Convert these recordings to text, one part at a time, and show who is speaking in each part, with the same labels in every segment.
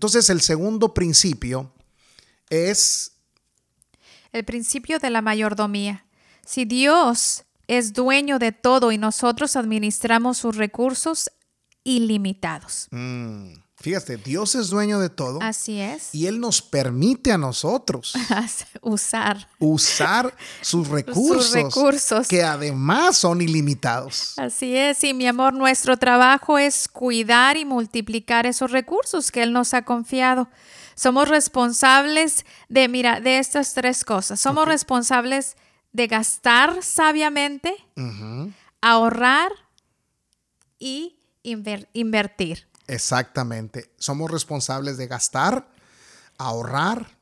Speaker 1: Entonces el segundo principio es...
Speaker 2: El principio de la mayordomía. Si Dios es dueño de todo y nosotros administramos sus recursos ilimitados.
Speaker 1: Mm, fíjate, Dios es dueño de todo.
Speaker 2: Así es.
Speaker 1: Y Él nos permite a nosotros
Speaker 2: usar.
Speaker 1: Usar sus recursos,
Speaker 2: sus recursos.
Speaker 1: Que además son ilimitados.
Speaker 2: Así es. Y mi amor, nuestro trabajo es cuidar y multiplicar esos recursos que Él nos ha confiado. Somos responsables de, mira, de estas tres cosas. Somos responsables de gastar sabiamente, ahorrar y invertir.
Speaker 1: Exactamente. Somos responsables de gastar, ahorrar,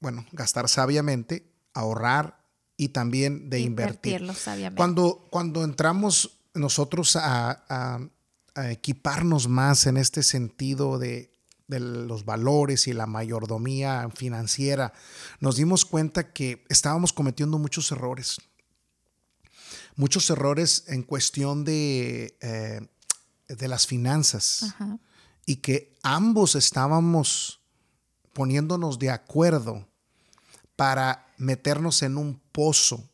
Speaker 1: bueno, gastar sabiamente, ahorrar y también de invertir.
Speaker 2: Sabiamente.
Speaker 1: Cuando, cuando entramos nosotros a, equiparnos más en este sentido de, de los valores y la mayordomía financiera, nos dimos cuenta que estábamos cometiendo muchos errores. Muchos errores en cuestión de eh, de las finanzas. Y que ambos estábamos poniéndonos de acuerdo para meternos en un pozo,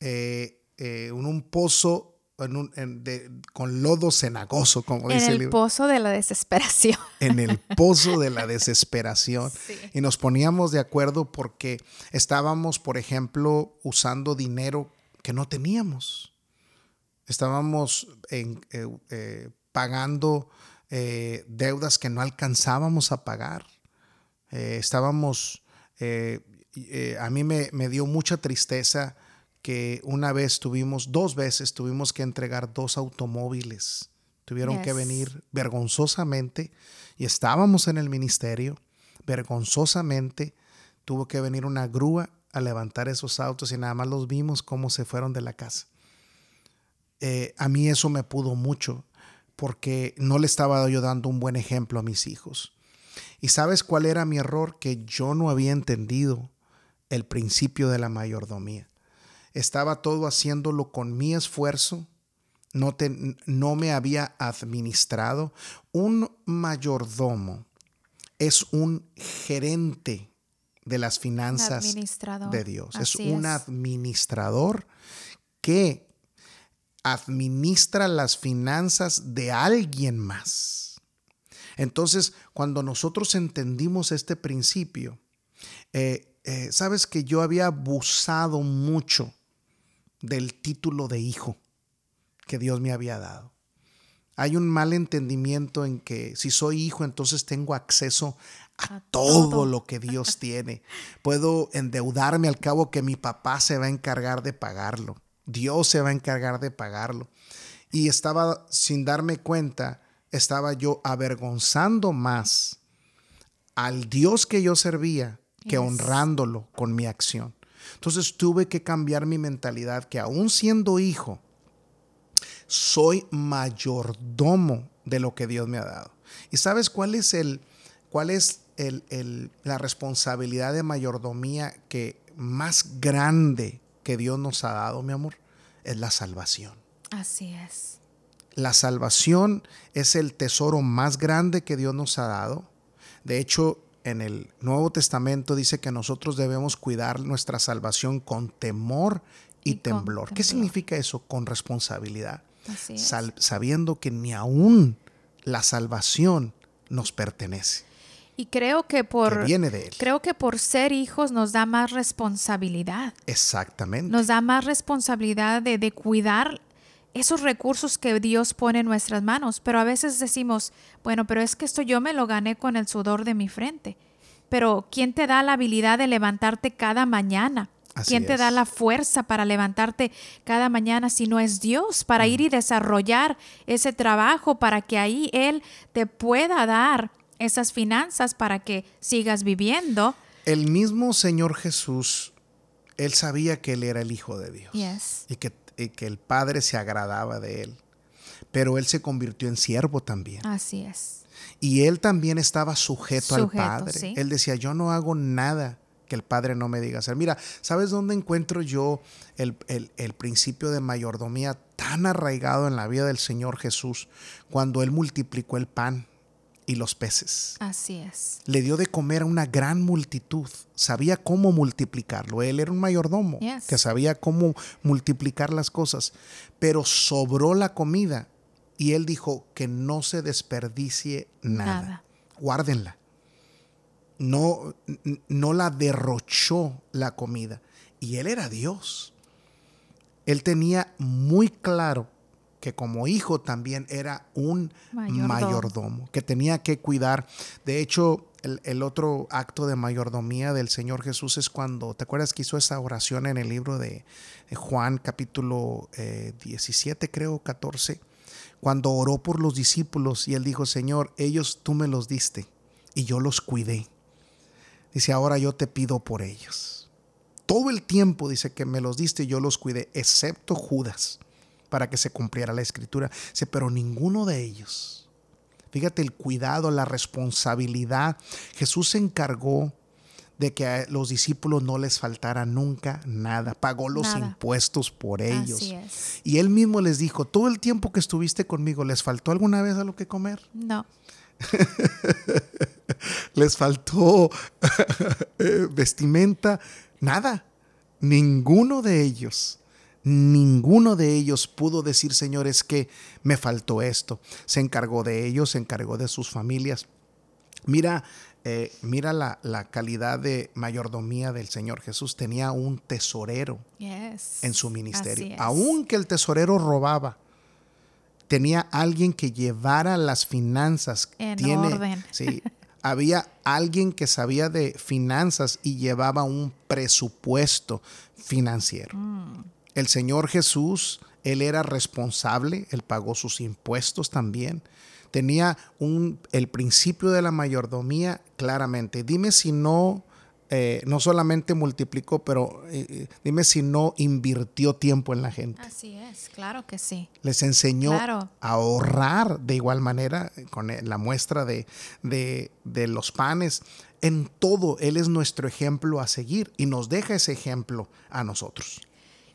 Speaker 1: eh, eh, en un pozo con lodo cenagoso, como dice
Speaker 2: el, el pozo de la desesperación.
Speaker 1: En el pozo de la desesperación. Y nos poníamos de acuerdo porque estábamos, por ejemplo, usando dinero que no teníamos estábamos en, eh, eh, pagando eh, deudas que no alcanzábamos a pagar. estábamos, a mí me, me, dio mucha tristeza que una vez tuvimos, dos veces tuvimos que entregar dos automóviles. Tuvieron que venir vergonzosamente y estábamos en el ministerio, vergonzosamente tuvo que venir una grúa a levantar esos autos y nada más los vimos cómo se fueron de la casa. Eh, a mí eso me pudo mucho porque no le estaba yo dando un buen ejemplo a mis hijos. ¿Y sabes cuál era mi error? Que yo no había entendido el principio de la mayordomía. Estaba todo haciéndolo con mi esfuerzo, no, no me había administrado. Un mayordomo es un gerente de las finanzas de Dios. es un administrador que administra las finanzas de alguien más. Entonces, cuando nosotros entendimos este principio, eh, eh, sabes que yo había abusado mucho del título de hijo que Dios me había dado. Hay un mal entendimiento en que si soy hijo, entonces tengo acceso a, todo, todo lo que Dios tiene. Puedo endeudarme al cabo que mi papá se va a encargar de pagarlo. Dios se va a encargar de pagarlo. Y estaba, sin darme cuenta, estaba yo avergonzando más al Dios que yo servía que honrándolo con mi acción. Entonces tuve que cambiar mi mentalidad que aún siendo hijo, soy mayordomo de lo que Dios me ha dado. ¿Y sabes cuál es, el, cuál es el, la responsabilidad de mayordomía que más grande que Dios nos ha dado, mi amor, es la salvación.
Speaker 2: Así es.
Speaker 1: La salvación es el tesoro más grande que Dios nos ha dado. De hecho, en el Nuevo Testamento dice que nosotros debemos cuidar nuestra salvación con temor y, temblor. ¿Qué significa eso? Con responsabilidad. Así sabiendo que ni aún la salvación nos pertenece.
Speaker 2: Y creo que por
Speaker 1: viene de él.
Speaker 2: creo que por ser hijos nos da más responsabilidad.
Speaker 1: Exactamente.
Speaker 2: Nos da más responsabilidad de, de cuidar esos recursos que Dios pone en nuestras manos. Pero a veces decimos, bueno, pero es que esto yo me lo gané con el sudor de mi frente. Pero ¿quién te da la habilidad de levantarte cada mañana? ¿Quién te da la fuerza para levantarte cada mañana si no es Dios? Para ir y desarrollar ese trabajo, para que ahí Él te pueda dar esas finanzas para que sigas viviendo.
Speaker 1: El mismo Señor Jesús, él sabía que él era el Hijo de Dios y, que, que el Padre se agradaba de él, pero él se convirtió en siervo también.
Speaker 2: Así es.
Speaker 1: Y él también estaba sujeto, al Padre. Él decía, yo no hago nada que el Padre no me diga hacer. Mira, ¿sabes dónde encuentro yo el, el, principio de mayordomía tan arraigado en la vida del Señor Jesús? Cuando Él multiplicó el pan y los peces.
Speaker 2: Así es.
Speaker 1: Le dio de comer a una gran multitud. Sabía cómo multiplicarlo. Él era un mayordomo que sabía cómo multiplicar las cosas. Pero sobró la comida y él dijo que no se desperdicie nada. Guárdenla. No, no la derrochó la comida. Y él era Dios. Él tenía muy claro que como hijo también era un mayordomo. que tenía que cuidar. De hecho, el, otro acto de mayordomía del Señor Jesús es cuando, ¿te acuerdas que hizo esa oración en el libro de, Juan capítulo 17, eh, creo, 14? Cuando oró por los discípulos y él dijo, Señor, ellos tú me los diste y yo los cuidé. Dice, ahora yo te pido por ellos. Todo el tiempo dice que me los diste y yo los cuidé, excepto Judas para que se cumpliera la escritura. Dice, pero ninguno de ellos. Fíjate el cuidado, la responsabilidad. Jesús se encargó de que a los discípulos no les faltara nunca nada. Pagó los impuestos por ellos. Y él mismo les dijo, todo el tiempo que estuviste conmigo, ¿les faltó alguna vez algo que comer?
Speaker 2: No.
Speaker 1: ¿Les faltó eh, vestimenta? Nada. Ninguno de ellos Ninguno de ellos pudo decir, Señor, es que me faltó esto. Se encargó de ellos, se encargó de sus familias. Mira, eh, mira la, calidad de mayordomía del Señor Jesús. Tenía un tesorero en su ministerio. Aunque el tesorero robaba, tenía alguien que llevara las finanzas.
Speaker 2: En orden.
Speaker 1: Sí, había alguien que sabía de finanzas y llevaba un presupuesto financiero. Mm. El Señor Jesús, Él era responsable, Él pagó sus impuestos también. Tenía un, el principio de la mayordomía claramente. Dime si no, eh, no solamente multiplicó, pero eh, eh, dime si no invirtió tiempo en la gente.
Speaker 2: Así es, claro que sí.
Speaker 1: Les enseñó a ahorrar de igual manera con la muestra de, de, de los panes. En todo, Él es nuestro ejemplo a seguir y nos deja ese ejemplo a nosotros.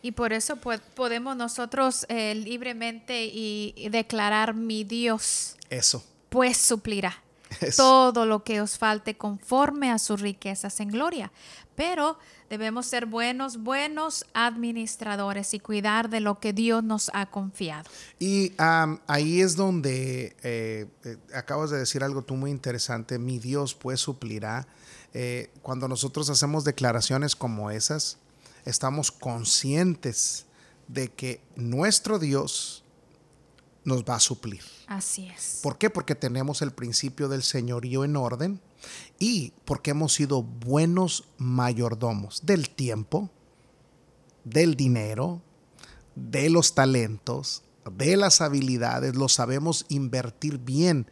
Speaker 2: Y por eso podemos nosotros eh, libremente y, declarar mi Dios.
Speaker 1: Eso.
Speaker 2: Pues suplirá todo lo que os falte conforme a sus riquezas en gloria. Pero debemos ser buenos, buenos administradores y cuidar de lo que Dios nos ha confiado.
Speaker 1: Y ahí es donde eh, eh, acabas de decir algo tú muy interesante. Mi Dios pues suplirá. cuando nosotros hacemos declaraciones como esas, estamos conscientes de que nuestro Dios nos va a suplir.
Speaker 2: Así es.
Speaker 1: ¿Por qué? Porque tenemos el principio del señorío en orden y porque hemos sido buenos mayordomos del tiempo, del dinero, de los talentos, de las habilidades, lo sabemos invertir bien.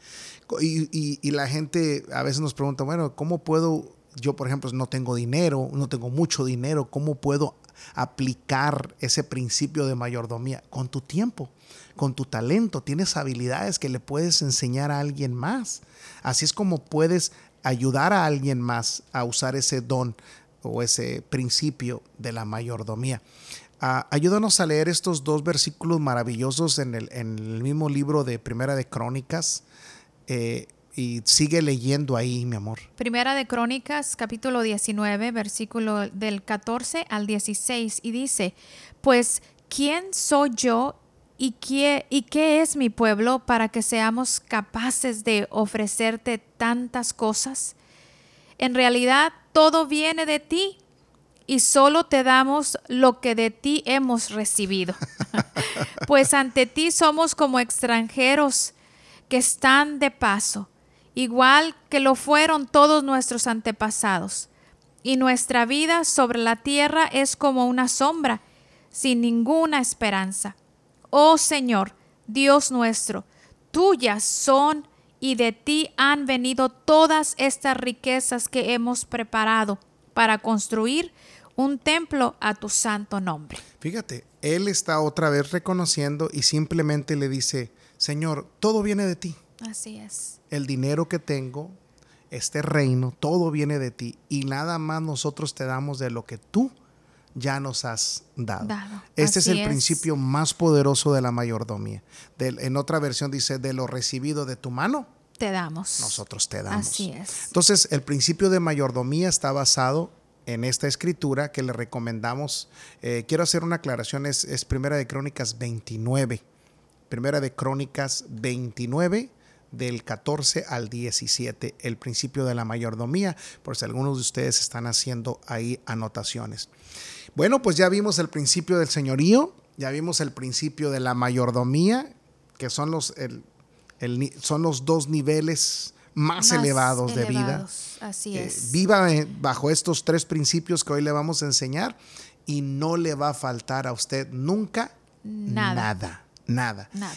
Speaker 1: Y, y, la gente a veces nos pregunta, bueno, ¿cómo puedo yo, por ejemplo, no tengo dinero, no tengo mucho dinero, ¿cómo puedo aplicar ese principio de mayordomía? Con tu tiempo, con tu talento, tienes habilidades que le puedes enseñar a alguien más. Así es como puedes ayudar a alguien más a usar ese don o ese principio de la mayordomía. Ah, ayúdanos a leer estos dos versículos maravillosos en el, mismo libro de Primera de Crónicas. Eh, y sigue leyendo ahí, mi amor.
Speaker 2: Primera de Crónicas, capítulo 19, versículo del 14 al 16, y dice, pues, ¿quién soy yo y qué, y qué es mi pueblo para que seamos capaces de ofrecerte tantas cosas? En realidad, todo viene de ti y solo te damos lo que de ti hemos recibido. pues ante ti somos como extranjeros que están de paso igual que lo fueron todos nuestros antepasados. Y nuestra vida sobre la tierra es como una sombra, sin ninguna esperanza. Oh Señor, Dios nuestro, tuyas son y de ti han venido todas estas riquezas que hemos preparado para construir un templo a tu santo nombre.
Speaker 1: Fíjate, Él está otra vez reconociendo y simplemente le dice, Señor, todo viene de ti.
Speaker 2: Así es.
Speaker 1: El dinero que tengo, este reino, todo viene de ti y nada más nosotros te damos de lo que tú ya nos has dado. Este es el principio más poderoso de la mayordomía. en otra versión dice, de lo recibido de tu mano,
Speaker 2: te damos.
Speaker 1: Nosotros te damos.
Speaker 2: Así es.
Speaker 1: Entonces, el principio de mayordomía está basado en esta escritura que le recomendamos. Eh, quiero hacer una aclaración, es, es Primera de Crónicas 29. Primera de Crónicas 29 del 14 al 17, el principio de la mayordomía, por si algunos de ustedes están haciendo ahí anotaciones. Bueno, pues ya vimos el principio del señorío, ya vimos el principio de la mayordomía, que son los, son los dos niveles más, elevados, de vida.
Speaker 2: Así eh, es.
Speaker 1: viva bajo estos tres principios que hoy le vamos a enseñar y no le va a faltar a usted nunca nada. Nada. Nada.